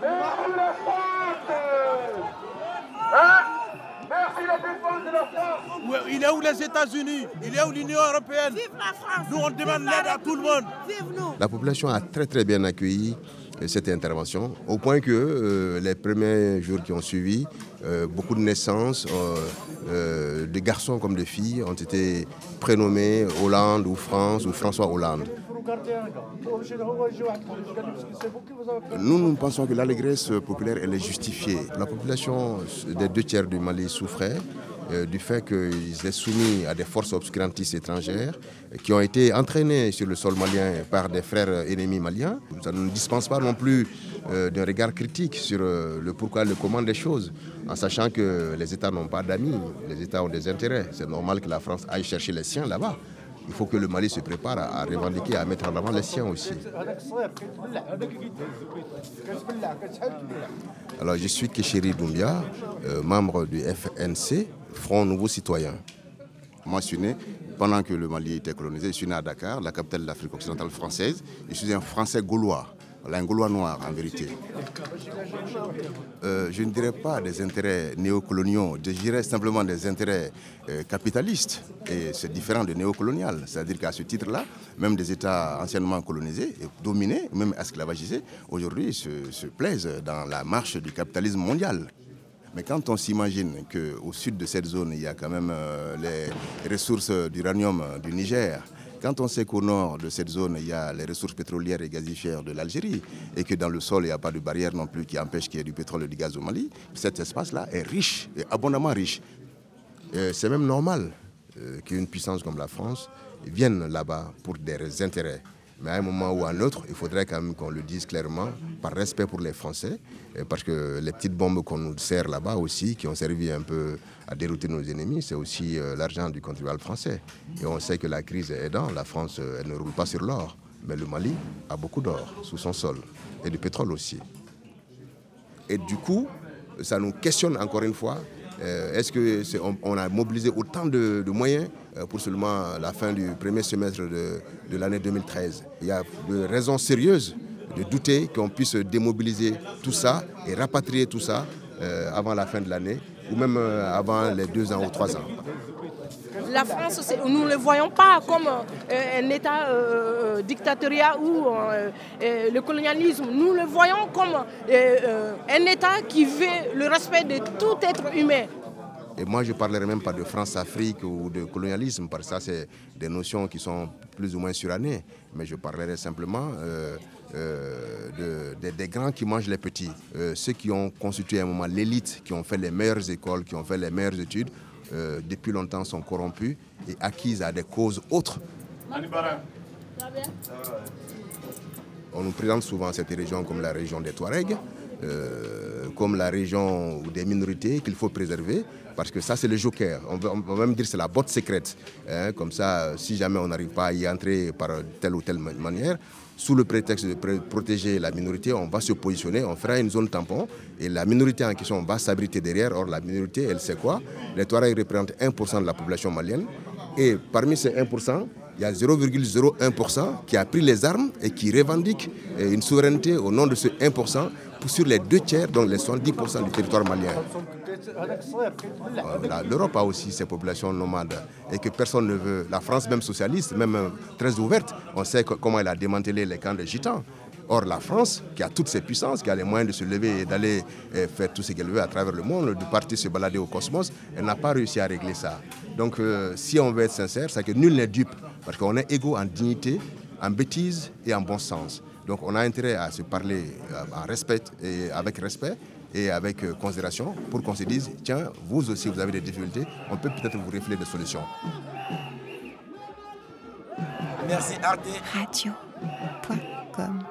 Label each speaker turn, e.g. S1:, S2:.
S1: Merci la France Hein Merci la défense de la France
S2: Il est où les États-Unis? Il est où l'Union européenne?
S3: Vive la France
S2: Nous, on demande l'aide à tout le monde.
S3: Vive nous
S4: La population a très très bien accueilli euh, cette intervention, au point que euh, les premiers jours qui ont suivi, euh, beaucoup de naissances, euh, euh, de garçons comme de filles, ont été prénommés Hollande ou France ou François Hollande. Nous, nous pensons que l'allégresse populaire, elle est justifiée. La population des deux tiers du Mali souffrait euh, du fait qu'ils étaient soumis à des forces obscurantistes étrangères qui ont été entraînées sur le sol malien par des frères ennemis maliens. Ça ne nous dispense pas non plus euh, d'un regard critique sur euh, le pourquoi, le comment des choses, en sachant que les États n'ont pas d'amis, les États ont des intérêts. C'est normal que la France aille chercher les siens là-bas. Il faut que le Mali se prépare à, revendiquer, à mettre en avant les siens aussi. Alors, je suis Kéchéri Doumbia, euh, membre du FNC, Front Nouveau Citoyen. Moi, je suis né pendant que le Mali était colonisé. Je suis né à Dakar, la capitale de l'Afrique occidentale française. Je suis un Français gaulois, Gaulois noir en vérité. Euh, je ne dirais pas des intérêts néocoloniaux, je dirais simplement des intérêts euh, capitalistes. Et c'est différent de néocolonial. C'est-à-dire qu'à ce titre-là, même des États anciennement colonisés, dominés, même esclavagisés, aujourd'hui se, se plaisent dans la marche du capitalisme mondial. Mais quand on s'imagine qu'au sud de cette zone, il y a quand même euh, les ressources d'uranium du Niger, quand on sait qu'au nord de cette zone, il y a les ressources pétrolières et gazifères de l'Algérie, et que dans le sol, il n'y a pas de barrière non plus qui empêche qu'il y ait du pétrole et du gaz au Mali, cet espace-là est riche, et abondamment riche. C'est même normal euh, qu'une puissance comme la France vienne là-bas pour des intérêts. Mais à un moment ou à un autre, il faudrait quand même qu'on le dise clairement, par respect pour les Français, parce que les petites bombes qu'on nous sert là-bas aussi, qui ont servi un peu à dérouter nos ennemis, c'est aussi euh, l'argent du contribuable français. Et on sait que la crise est aidant, la France, euh, elle ne roule pas sur l'or, mais le Mali a beaucoup d'or sous son sol, et du pétrole aussi. Et du coup, ça nous questionne encore une fois. Euh, Est-ce qu'on on a mobilisé autant de, moyens euh, pour seulement la fin du premier semestre de, de l'année 2013 Il y a de raisons sérieuses de douter qu'on puisse démobiliser tout ça et rapatrier tout ça euh, avant la fin de l'année ou même avant les deux ans ou trois ans.
S3: La France, nous ne le voyons pas comme euh, un État euh, dictatorial ou euh, le colonialisme. Nous le voyons comme un État qui veut le respect de tout être humain.
S4: Et moi, je ne parlerai même pas de France-Afrique ou de colonialisme, parce que ça, c'est des notions qui sont plus ou moins surannées. Mais je parlerai simplement de- de- des grands qui mangent les petits. Ceux qui ont constitué à un moment l'élite, qui ont fait les meilleures écoles, qui ont fait les meilleures études, euh, depuis longtemps sont corrompus et acquises à des causes autres. On nous présente souvent cette région comme la région des Touaregs, euh, comme la région des minorités qu'il faut préserver, parce que ça c'est le joker. On va, même dire que c'est la botte secrète. hein. comme ça, si jamais on n'arrive pas à y entrer par telle ou telle ma- manière, sous le prétexte de protéger la minorité, on va se positionner, on fera une zone tampon, et la minorité en question va s'abriter derrière. Or, la minorité, elle sait quoi? Les Touaregs représentent 1% de la population malienne, et parmi ces 1%, il y a 0,01% qui a pris les armes et qui revendique euh, une souveraineté au nom de ce 1% pour- sur les deux tiers, donc les 70% du territoire malien. L'Europe a aussi ses populations nomades et que personne ne veut. La France, même socialiste, même euh, très ouverte, on sait comment elle a démantelé les camps de gitans. Or, la France, qui a toutes ses puissances, qui a les moyens de se lever et d'aller euh, faire tout ce qu'elle veut à travers le monde, de partir se balader au cosmos, elle n'a pas réussi à régler ça. Donc, si on veut être sincère, c'est que nul n'est dupe, parce qu'on est égaux en dignité, en bêtise et en bon sens. Donc, on a intérêt à se parler euh, en respect et avec respect et avec euh, considération pour qu'on se dise tiens, vous aussi, vous avez des difficultés, on peut peut-être vous réfléchir des solutions.
S2: Merci Arte.
S5: Radio.com